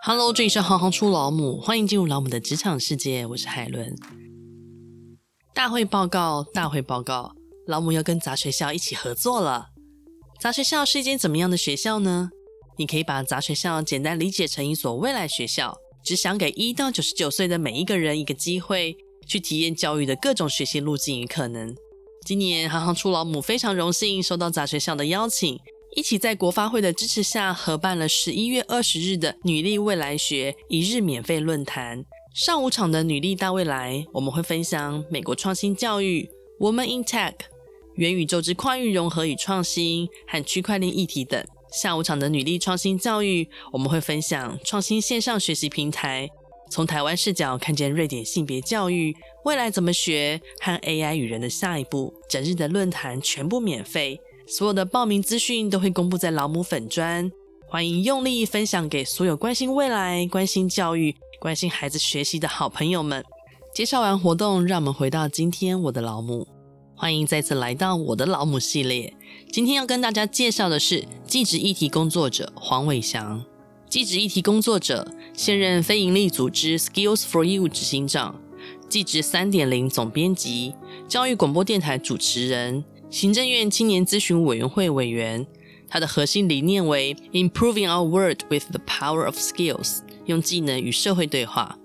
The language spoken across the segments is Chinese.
Hello，这里是行行出老母，欢迎进入老母的职场世界，我是海伦。大会报告，大会报告，老母要跟杂学校一起合作了。杂学校是一间怎么样的学校呢？你可以把杂学校简单理解成一所未来学校，只想给一到九十九岁的每一个人一个机会，去体验教育的各种学习路径与可能。今年行行出老母非常荣幸收到杂学校的邀请。一起在国发会的支持下，合办了十一月二十日的女力未来学一日免费论坛。上午场的女力大未来，我们会分享美国创新教育、Woman in Tech、元宇宙之跨域融合与创新和区块链议题等。下午场的女力创新教育，我们会分享创新线上学习平台，从台湾视角看见瑞典性别教育未来怎么学和 AI 与人的下一步。整日的论坛全部免费。所有的报名资讯都会公布在老母粉专，欢迎用力分享给所有关心未来、关心教育、关心孩子学习的好朋友们。介绍完活动，让我们回到今天我的老母。欢迎再次来到我的老母系列。今天要跟大家介绍的是技职议题工作者黄伟翔。技职议题工作者，现任非营利组织 Skills for You 执行长，技职三点零总编辑，教育广播电台主持人。行政院青年咨询委员会委员，他的核心理念为 Improving our world with the power of skills，用技能与社会对话，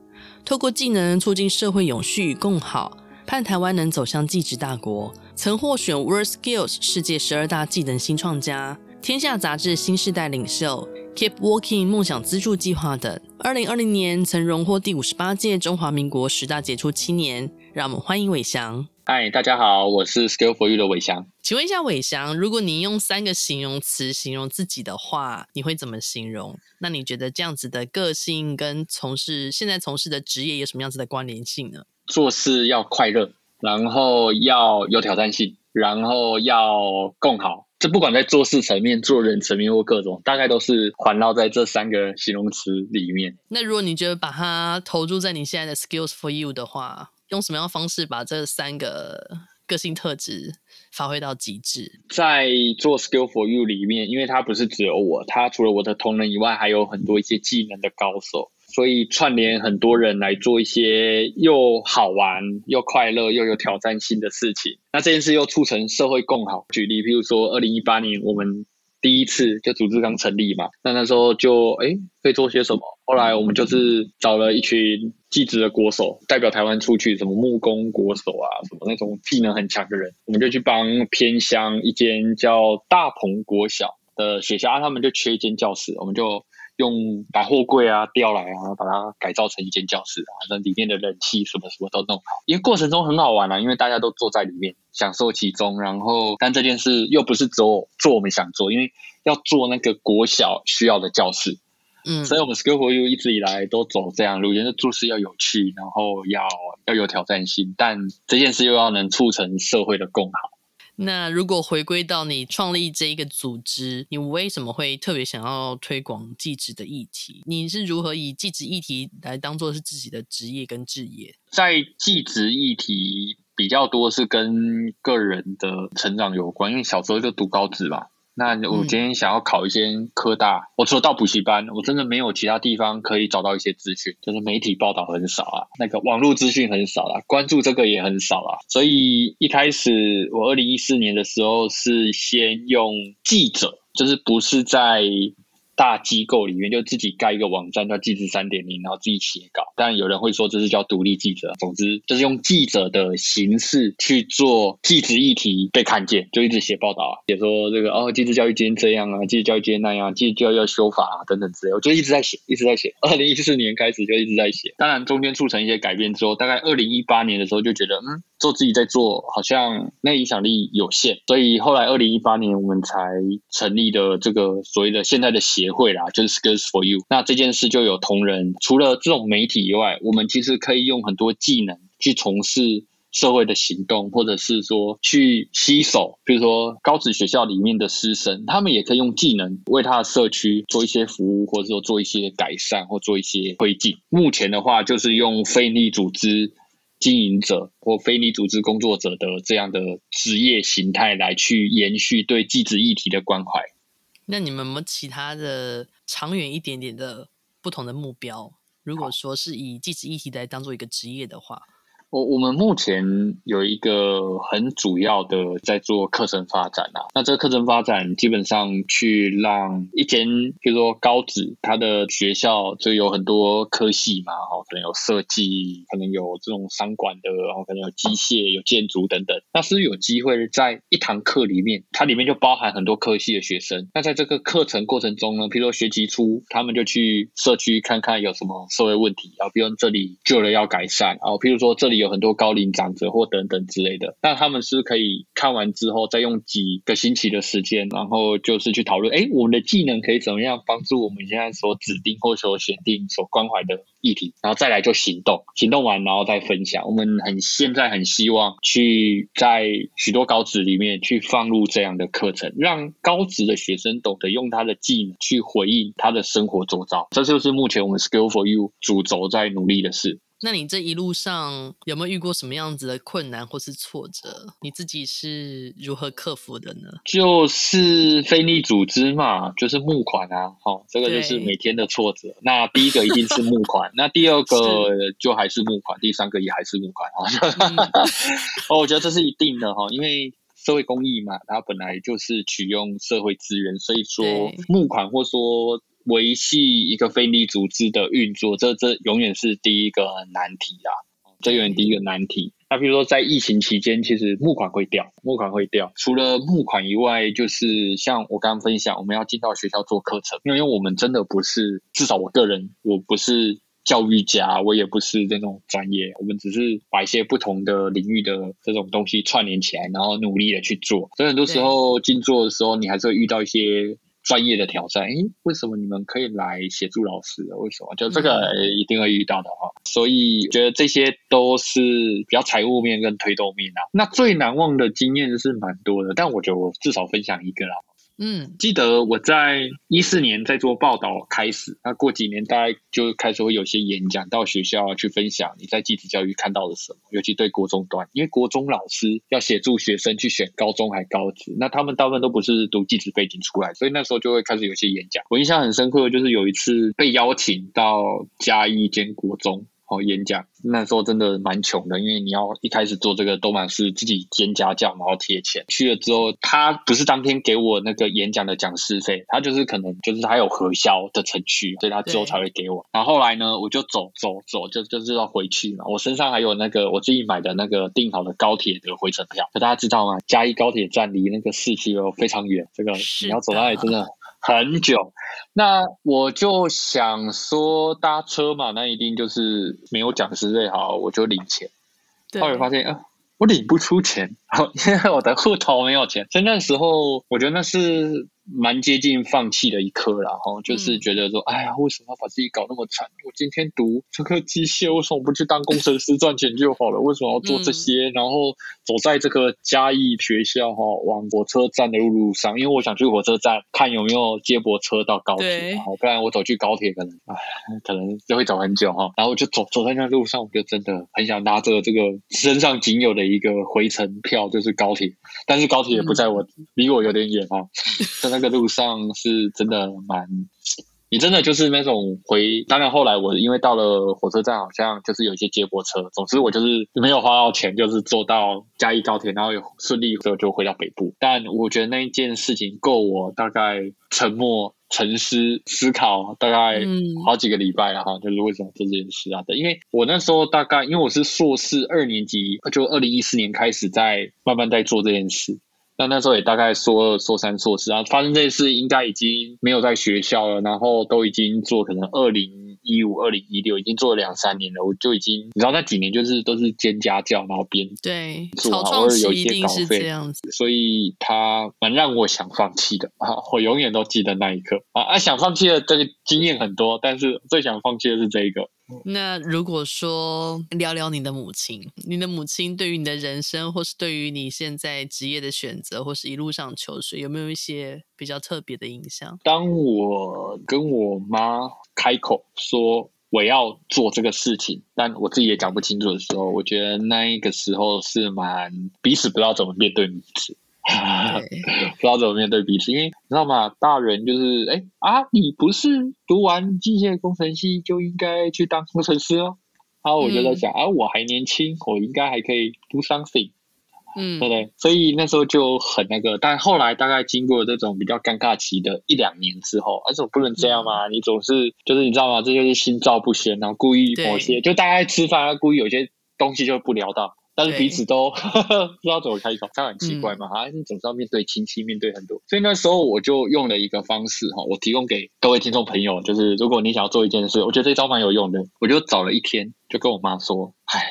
透过技能促进社会永续与共好，盼台湾能走向技职大国。曾获选 World Skills 世界十二大技能新创家、天下杂志新世代领袖、Keep Walking 梦想资助计划等。二零二零年曾荣获第五十八届中华民国十大杰出青年。让我们欢迎伟翔。嗨，大家好，我是 Skill for You 的伟翔。请问一下，伟翔，如果你用三个形容词形容自己的话，你会怎么形容？那你觉得这样子的个性跟从事现在从事的职业有什么样子的关联性呢？做事要快乐，然后要有挑战性，然后要共好。这不管在做事层面、做人层面或各种，大概都是环绕在这三个形容词里面。那如果你觉得把它投注在你现在的 Skills for You 的话，用什么样方式把这三个个性特质发挥到极致？在做 Skill for You 里面，因为它不是只有我，它除了我的同仁以外，还有很多一些技能的高手，所以串联很多人来做一些又好玩又快乐又有挑战性的事情。那这件事又促成社会共好。举例，譬如说，二零一八年我们第一次就组织刚成立嘛，那那时候就哎可以做些什么？后来我们就是找了一群。技职的国手代表台湾出去，什么木工国手啊，什么那种技能很强的人，我们就去帮偏乡一间叫大鹏国小的学校，他们就缺一间教室，我们就用百货柜啊调来啊，把它改造成一间教室啊，那里面的冷气什么什么都弄好，因为过程中很好玩啊，因为大家都坐在里面享受其中，然后但这件事又不是只有做我们想做，因为要做那个国小需要的教室。嗯，所以我们 Skill for You 一直以来都走这样路，觉得做事要有趣，然后要要有挑战性，但这件事又要能促成社会的共好。那如果回归到你创立这一个组织，你为什么会特别想要推广技职的议题？你是如何以技职议题来当做是自己的职业跟置业？在技职议题比较多是跟个人的成长有关，因为小时候就读高职嘛。那我今天想要考一些科大，嗯、我除了到补习班，我真的没有其他地方可以找到一些资讯，就是媒体报道很少啊，那个网络资讯很少啊，关注这个也很少啊，所以一开始我二零一四年的时候是先用记者，就是不是在。大机构里面就自己盖一个网站叫技职三点零，然后自己写稿。当然有人会说这是叫独立记者。总之就是用记者的形式去做技职议题被看见，就一直写报道啊，写说这个哦，技职教育今天这样啊，技职教育今天那样，技职教育要修法啊等等之类，我就一直在写，一直在写。二零一四年开始就一直在写。当然中间促成一些改变之后，大概二零一八年的时候就觉得嗯。做自己在做，好像那影响力有限，所以后来二零一八年我们才成立的这个所谓的现在的协会啦，就是 Skills for You。那这件事就有同仁，除了这种媒体以外，我们其实可以用很多技能去从事社会的行动，或者是说去吸手，比如说高职学校里面的师生，他们也可以用技能为他的社区做一些服务，或者说做一些改善或做一些推进。目前的话，就是用非营利组织。经营者或非你组织工作者的这样的职业形态来去延续对继职议题的关怀。那你们有没有其他的长远一点点的不同的目标？如果说是以继职议题来当做一个职业的话。我我们目前有一个很主要的在做课程发展啊，那这个课程发展基本上去让一间，比如说高职，它的学校就有很多科系嘛，哦，可能有设计，可能有这种商管的，然后可能有机械、有建筑等等。那是不是有机会在一堂课里面，它里面就包含很多科系的学生？那在这个课程过程中呢，譬如说学期初，他们就去社区看看有什么社会问题啊，比如这里旧了要改善啊，譬如说这里有很多高龄长者或等等之类的，那他们是可以看完之后，再用几个星期的时间，然后就是去讨论，哎，我们的技能可以怎么样帮助我们现在所指定或所选定、所关怀的议题，然后再来就行动，行动完然后再分享。我们很现在很希望去在许多高职里面去放入这样的课程，让高职的学生懂得用他的技能去回应他的生活周遭。这就是目前我们 Skill for You 主轴在努力的事。那你这一路上有没有遇过什么样子的困难或是挫折？你自己是如何克服的呢？就是非利组织嘛，就是募款啊，好，这个就是每天的挫折。那第一个一定是募款，那第二个就还是募款，第三个也还是募款啊。哦，我觉得这是一定的哈，因为社会公益嘛，它本来就是取用社会资源，所以说募款或说。维系一个非利组织的运作，这这永远是第一个难题啊！这永远第一个难题。那比如说在疫情期间，其实募款会掉，募款会掉。除了募款以外，就是像我刚刚分享，我们要进到学校做课程，因为我们真的不是，至少我个人，我不是教育家，我也不是这种专业，我们只是把一些不同的领域的这种东西串联起来，然后努力的去做。所以很多时候进做的时候，你还是会遇到一些。专业的挑战，诶，为什么你们可以来协助老师？为什么？就这个一定会遇到的哈。嗯、所以觉得这些都是比较财务面跟推动面啊。那最难忘的经验是蛮多的，但我觉得我至少分享一个啦。嗯，记得我在一四年在做报道开始，那过几年大概就开始会有些演讲到学校去分享你在技职教育看到了什么，尤其对国中端，因为国中老师要协助学生去选高中还高职，那他们大部分都不是读技职背景出来，所以那时候就会开始有些演讲。我印象很深刻的就是有一次被邀请到嘉义一间国中。演讲那时候真的蛮穷的，因为你要一开始做这个都满是自己兼家教，然后贴钱。去了之后，他不是当天给我那个演讲的讲师费，他就是可能就是他有核销的程序，所以他之后才会给我。然后后来呢，我就走走走，就就是要回去嘛。我身上还有那个我自己买的那个订好的高铁的回程票。可大家知道吗？嘉义高铁站离那个市区又非常远，这个你要走到那里真的。很久，那我就想说搭车嘛，那一定就是没有讲师最好，我就领钱。对。后来发现啊，我领不出钱，因为 我的户头没有钱。所以那时候，我觉得那是。蛮接近放弃的一刻啦，哈，就是觉得说，嗯、哎呀，为什么要把自己搞那么惨？我今天读这个机械，为什么不去当工程师赚钱就好了？为什么要做这些？嗯、然后走在这个嘉义学校哈，往火车站的路路上，因为我想去火车站看有没有接驳车到高铁，对不然我走去高铁可能，哎，可能就会走很久哈。然后我就走走在那路上，我就真的很想拿着这个身上仅有的一个回程票，就是高铁，但是高铁也不在我，离、嗯、我有点远哈。那个路上是真的蛮，你真的就是那种回。当然后来我因为到了火车站，好像就是有一些接驳车。总之我就是没有花到钱，就是坐到嘉义高铁，然后又顺利之后就回到北部。但我觉得那一件事情够我大概沉默、沉思、思考大概好几个礼拜了哈。就是为什么做这件事啊？对因为我那时候大概因为我是硕士二年级，就二零一四年开始在慢慢在做这件事。那那时候也大概说二、说三、说四啊，发生这件事应该已经没有在学校了，然后都已经做可能二零一五、二零一六已经做了两三年了，我就已经你知道那几年就是都是兼家教，然后边对做，偶尔有一些稿费，所以他蛮让我想放弃的啊，我永远都记得那一刻啊啊，想放弃的这个经验很多，但是最想放弃的是这一个。那如果说聊聊你的母亲，你的母亲对于你的人生，或是对于你现在职业的选择，或是一路上求学，有没有一些比较特别的印象？当我跟我妈开口说我要做这个事情，但我自己也讲不清楚的时候，我觉得那一个时候是蛮彼此不知道怎么面对彼此。不知道怎么面对彼此，因为你知道吗？大人就是哎啊，你不是读完机械工程系就应该去当工程师哦。然后我就在想、嗯、啊，我还年轻，我应该还可以 do something，嗯，对不对？所以那时候就很那个，但后来大概经过这种比较尴尬期的一两年之后，而且我不能这样嘛，你总是就是你知道吗？这就是心照不宣，然后故意某些就大家吃饭，故意有些东西就不聊到。但是彼此都 不知道怎么开口，这样很奇怪嘛？哈、嗯，你总是要面对亲戚，面对很多，所以那时候我就用了一个方式哈，我提供给各位听众朋友，就是如果你想要做一件事，我觉得这招蛮有用的，我就找了一天，就跟我妈说，唉，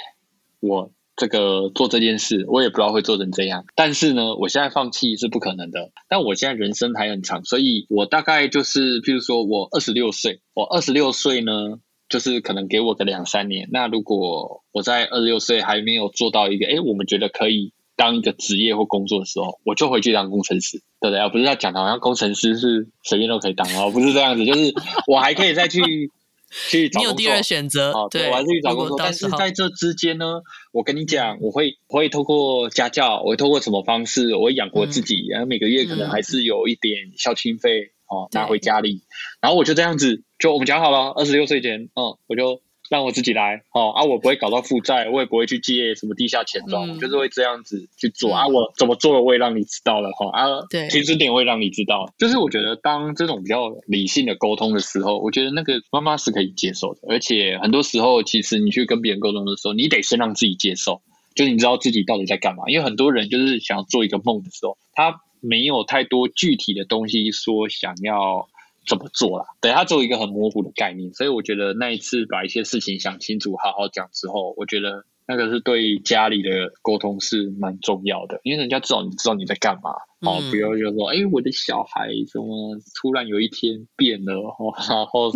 我这个做这件事，我也不知道会做成这样，但是呢，我现在放弃是不可能的，但我现在人生还很长，所以我大概就是，譬如说我二十六岁，我二十六岁呢。就是可能给我个两三年，那如果我在二十六岁还没有做到一个，哎，我们觉得可以当一个职业或工作的时候，我就回去当工程师，对不对？不是要讲的好像工程师是随便都可以当哦，不是这样子，就是我还可以再去 去找工作。你有第二选择，哦，对，我还是去找工作。但是在这之间呢，我跟你讲，我会我会透过家教，我会透过什么方式，我会养活自己，然后每个月可能还是有一点孝亲费。哦，拿回家里，然后我就这样子，就我们讲好了，二十六岁前，嗯，我就让我自己来，哦，啊，我不会搞到负债，我也不会去借什么地下钱庄，嗯、我就是会这样子去做，嗯、啊，我怎么做，我也让你知道了，哈，啊，对，停止点我也让你知道，就是我觉得当这种比较理性的沟通的时候，我觉得那个妈妈是可以接受的，而且很多时候，其实你去跟别人沟通的时候，你得先让自己接受，就是你知道自己到底在干嘛，因为很多人就是想要做一个梦的时候，他。没有太多具体的东西说想要怎么做啦，对，他只有一个很模糊的概念，所以我觉得那一次把一些事情想清楚，好好讲之后，我觉得那个是对家里的沟通是蛮重要的，因为人家至少你知道你在干嘛，哦，比如就说，哎，我的小孩怎么突然有一天变了，哦，然后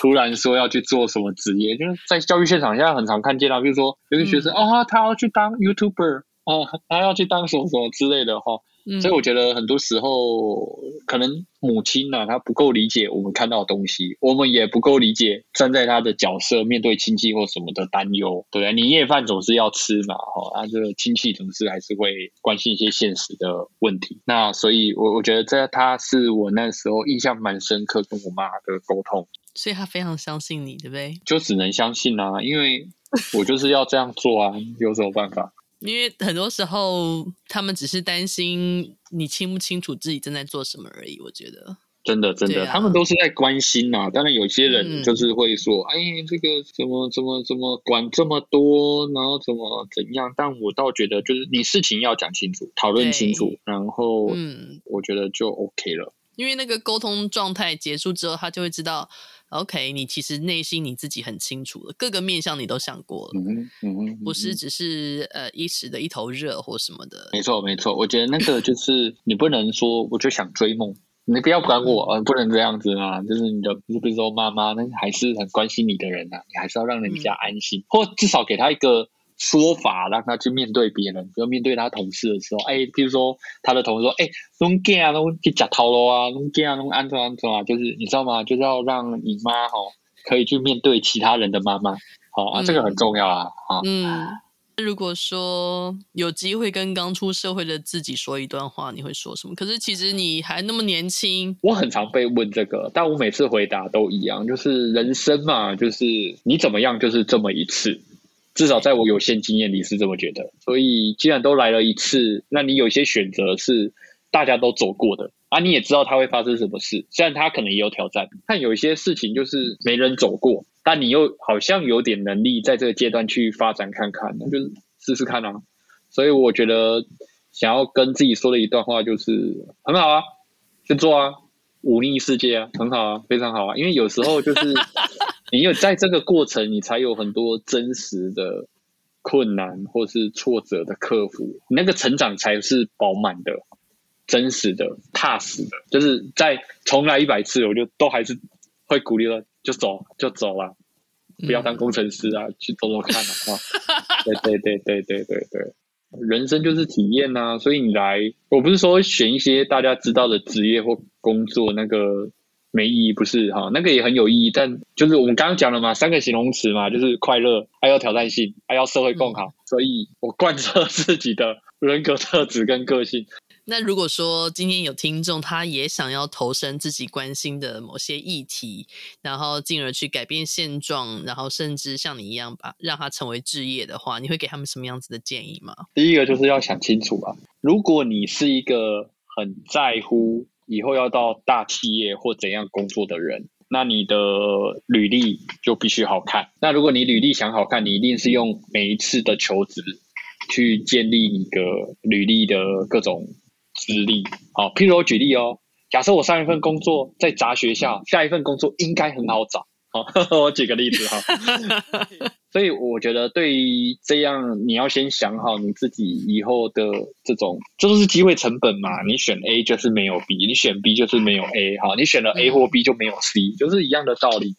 突然说要去做什么职业，就是在教育现场现在很常看见到，比如说有个学生，哦，他要去当 YouTuber，哦，他要去当什么什么之类的，哈。所以我觉得很多时候，可能母亲呢、啊，她不够理解我们看到的东西，我们也不够理解站在她的角色面对亲戚或什么的担忧，对不对？年夜饭总是要吃嘛，哈，啊，这个亲戚总是还是会关心一些现实的问题。那所以我，我我觉得这他是我那时候印象蛮深刻跟我妈的沟通，所以他非常相信你，对不对？就只能相信啊，因为我就是要这样做啊，有什么办法？因为很多时候，他们只是担心你清不清楚自己正在做什么而已。我觉得，真的，真的，啊、他们都是在关心呐、啊。当然，有些人就是会说：“嗯、哎，这个怎么怎么怎么管这么多，然后怎么怎样？”但我倒觉得，就是你事情要讲清楚，讨论清楚，然后，嗯，我觉得就 OK 了。因为那个沟通状态结束之后，他就会知道。OK，你其实内心你自己很清楚了，各个面向你都想过了，嗯嗯，不是只是呃一时的一头热或什么的。没错没错，我觉得那个就 是你不能说我就想追梦，你不要管我，呃，不能这样子啊，就是你的，比如说妈妈，那还是很关心你的人呐、啊，你还是要让人家安心，嗯、或至少给他一个。说法让他去面对别人，比如面对他同事的时候，哎，比如说他的同事说，哎，拢囝啊，拢去吃头路啊，拢囝啊，拢安怎安怎啊，就是你知道吗？就是要让你妈哈、哦、可以去面对其他人的妈妈，好、哦、啊，这个很重要啊，啊，嗯，如果说有机会跟刚出社会的自己说一段话，你会说什么？可是其实你还那么年轻，我很常被问这个，但我每次回答都一样，就是人生嘛，就是你怎么样，就是这么一次。至少在我有限经验里是这么觉得，所以既然都来了一次，那你有些选择是大家都走过的啊，你也知道它会发生什么事，虽然它可能也有挑战，但有一些事情就是没人走过，但你又好像有点能力在这个阶段去发展看看，那就试试看啊。所以我觉得想要跟自己说的一段话就是很好啊，去做啊，忤逆世界啊，很好啊，非常好啊，因为有时候就是。你有在这个过程，你才有很多真实的困难或是挫折的克服，你那个成长才是饱满的、真实的、踏实的。就是在重来一百次，我就都还是会鼓励了，就走就走了，不要当工程师啊，嗯、去走走看啊。对对对对对对对，人生就是体验呐、啊，所以你来，我不是说选一些大家知道的职业或工作那个。没意义不是哈，那个也很有意义，但就是我们刚刚讲了嘛，三个形容词嘛，就是快乐，还要挑战性，还要社会共好，嗯、所以我贯彻自己的人格特质跟个性。那如果说今天有听众，他也想要投身自己关心的某些议题，然后进而去改变现状，然后甚至像你一样把让他成为置业的话，你会给他们什么样子的建议吗？第一个就是要想清楚啊。如果你是一个很在乎以后要到大企业或怎样工作的人，那你的履历就必须好看。那如果你履历想好看，你一定是用每一次的求职去建立你的履历的各种。资历好，譬如我举例哦，假设我上一份工作在杂学校，下一份工作应该很好找。好，我举个例子哈。所以我觉得对于这样，你要先想好你自己以后的这种，这都是机会成本嘛。你选 A 就是没有 B，你选 B 就是没有 A。好，你选了 A 或 B 就没有 C，就是一样的道理。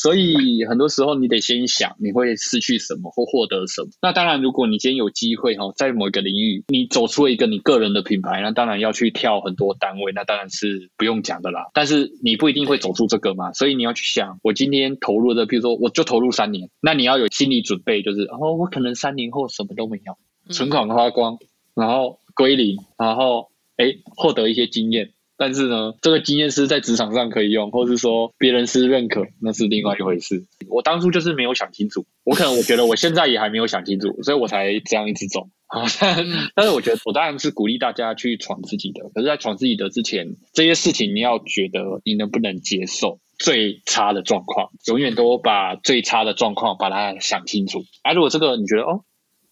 所以很多时候你得先想你会失去什么或获得什么。那当然，如果你今天有机会哈，在某一个领域你走出了一个你个人的品牌，那当然要去跳很多单位，那当然是不用讲的啦。但是你不一定会走出这个嘛，所以你要去想，我今天投入的，比如说我就投入三年，那你要有心理准备，就是哦，我可能三年后什么都没有，存款花光，然后归零，然后哎获得一些经验。但是呢，这个经验是在职场上可以用，或是说别人是认可，那是另外一回事。我当初就是没有想清楚，我可能我觉得我现在也还没有想清楚，所以我才这样一直走。但是我觉得我当然是鼓励大家去闯自己的，可是，在闯自己的之前，这些事情你要觉得你能不能接受最差的状况，永远都把最差的状况把它想清楚。啊，如果这个你觉得哦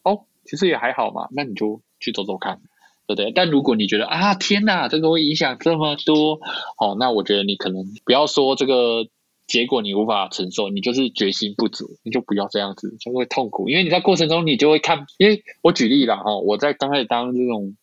哦，其实也还好嘛，那你就去走走看。对不对？但如果你觉得啊，天哪，这个会影响这么多，哦，那我觉得你可能不要说这个结果你无法承受，你就是决心不足，你就不要这样子，就会痛苦。因为你在过程中你就会看，因为我举例了哈、哦，我在刚开始当这种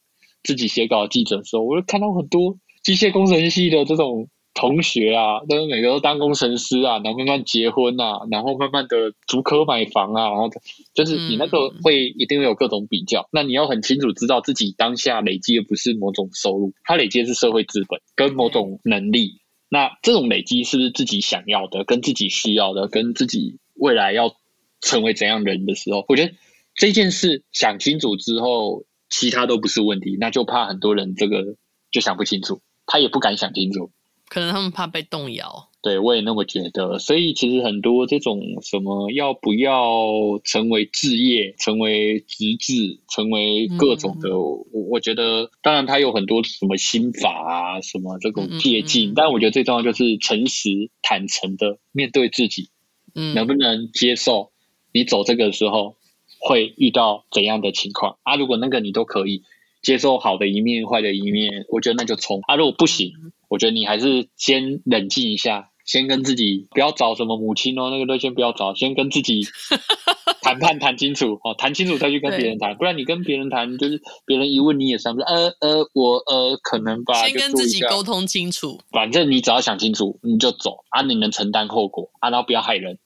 自己写稿记者的时候，我就看到很多机械工程系的这种。同学啊，都是每个都当工程师啊，然后慢慢结婚啊，然后慢慢的逐科买房啊，然后就是你那个会一定会有各种比较。嗯、那你要很清楚知道自己当下累积的不是某种收入，它累积的是社会资本跟某种能力。那这种累积是不是自己想要的，跟自己需要的，跟自己未来要成为怎样人的时候，我觉得这件事想清楚之后，其他都不是问题。那就怕很多人这个就想不清楚，他也不敢想清楚。可能他们怕被动摇，对，我也那么觉得。所以其实很多这种什么要不要成为置业、成为职志、成为各种的，我、嗯、我觉得当然他有很多什么心法啊，什么这种捷径。嗯嗯，但我觉得最重要就是诚实、坦诚的面对自己，嗯，能不能接受你走这个时候会遇到怎样的情况啊？如果那个你都可以接受好的一面、坏的一面，我觉得那就冲啊。如果不行。我觉得你还是先冷静一下，先跟自己不要找什么母亲哦，那个都先不要找，先跟自己 谈判谈清楚哦，谈清楚再去跟别人谈，不然你跟别人谈，就是别人一问你也算不出，呃呃，我呃可能吧，先跟自己沟通清楚，反正你只要想清楚，你就走啊，你能承担后果啊，然后不要害人。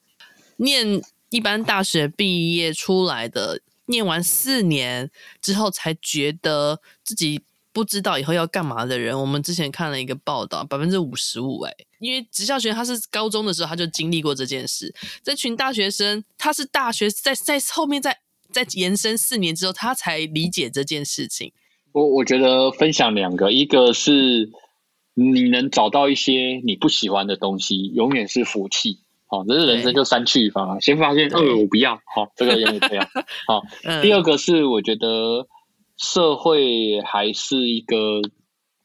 念一般大学毕业出来的，念完四年之后才觉得自己。不知道以后要干嘛的人，我们之前看了一个报道，百分之五十五哎，因为职校学他是高中的时候他就经历过这件事，这群大学生他是大学在在后面在在延伸四年之后，他才理解这件事情。我我觉得分享两个，一个是你能找到一些你不喜欢的东西，永远是福气。好，这是人生就三去法，先发现呃我不要，好，这个永远这样。好，第二个是我觉得。社会还是一个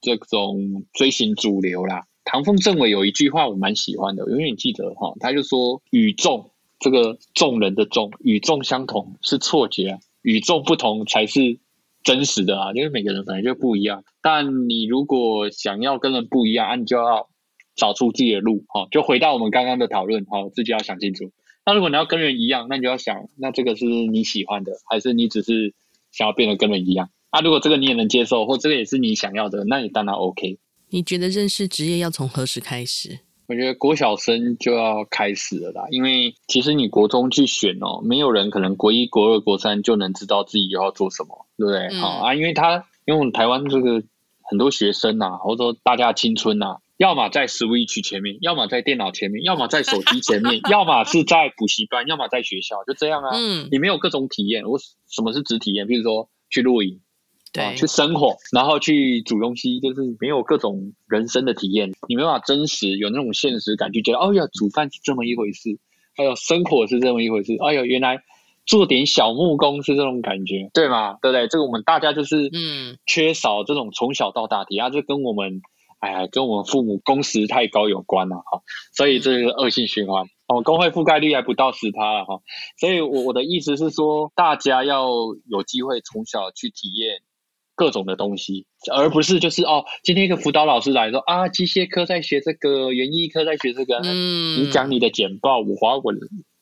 这种追寻主流啦。唐凤政委有一句话我蛮喜欢的，我永远记得哈，他就说：“与众这个众人的众，与众相同是错觉啊，与众不同才是真实的啊。因为每个人本来就不一样，但你如果想要跟人不一样，你就要找出自己的路哈。就回到我们刚刚的讨论哈，自己要想清楚。那如果你要跟人一样，那你就要想，那这个是你喜欢的，还是你只是？”想要变得跟人一样啊？如果这个你也能接受，或这个也是你想要的，那你当然 OK。你觉得认识职业要从何时开始？我觉得国小生就要开始了啦，因为其实你国中去选哦，没有人可能国一、国二、国三就能知道自己要做什么，对不对？好、嗯、啊，因为他因为我们台湾这个很多学生呐、啊，或者说大家的青春呐、啊。要么在 Switch 前面，要么在电脑前面，要么在手机前面，要么是在补习班，要么在学校，就这样啊。嗯，你没有各种体验。我什么是只体验？比如说去露营，对、啊，去生火，然后去煮东西，就是没有各种人生的体验，你没办法真实有那种现实感，就觉得哦呀，煮饭是这么一回事，还有生火是这么一回事，哎呦，原来做点小木工是这种感觉，对吗？对不对？这个我们大家就是嗯，缺少这种从小到大体验，就跟我们哎呀，跟我们父母工时太高有关了哈，所以这是恶性循环。哦，工会覆盖率还不到十趴了哈，所以我我的意思是说，大家要有机会从小去体验各种的东西，而不是就是哦，今天一个辅导老师来说啊，机械科在学这个，园艺科在学这个，嗯，你讲你的简报，我划我，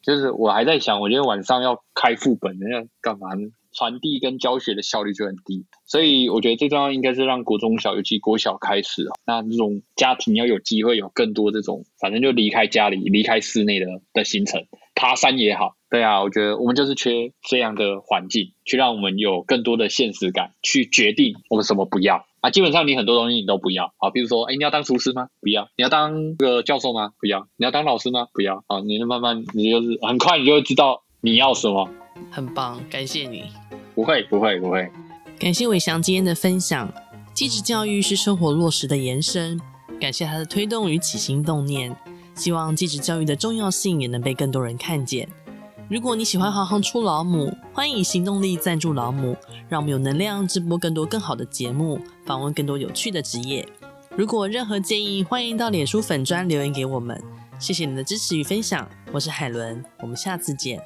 就是我还在想，我今天晚上要开副本，要干嘛呢？传递跟教学的效率就很低，所以我觉得最重要应该是让国中小，尤其国小开始，那这种家庭要有机会有更多这种，反正就离开家里、离开室内的的行程，爬山也好，对啊，我觉得我们就是缺这样的环境，去让我们有更多的现实感，去决定我们什么不要啊。基本上你很多东西你都不要啊，比如说，哎，你要当厨师吗？不要。你要当个教授吗？不要。你要当老师吗？不要。啊，你就慢慢，你就是很快，你就会知道你要什么。很棒，感谢你。不会，不会，不会。感谢伟翔今天的分享。技职教育是生活落实的延伸，感谢他的推动与起心动念。希望技职教育的重要性也能被更多人看见。如果你喜欢行行出老母，欢迎以行动力赞助老母，让我们有能量直播更多更好的节目，访问更多有趣的职业。如果任何建议，欢迎到脸书粉专留言给我们。谢谢你的支持与分享，我是海伦，我们下次见。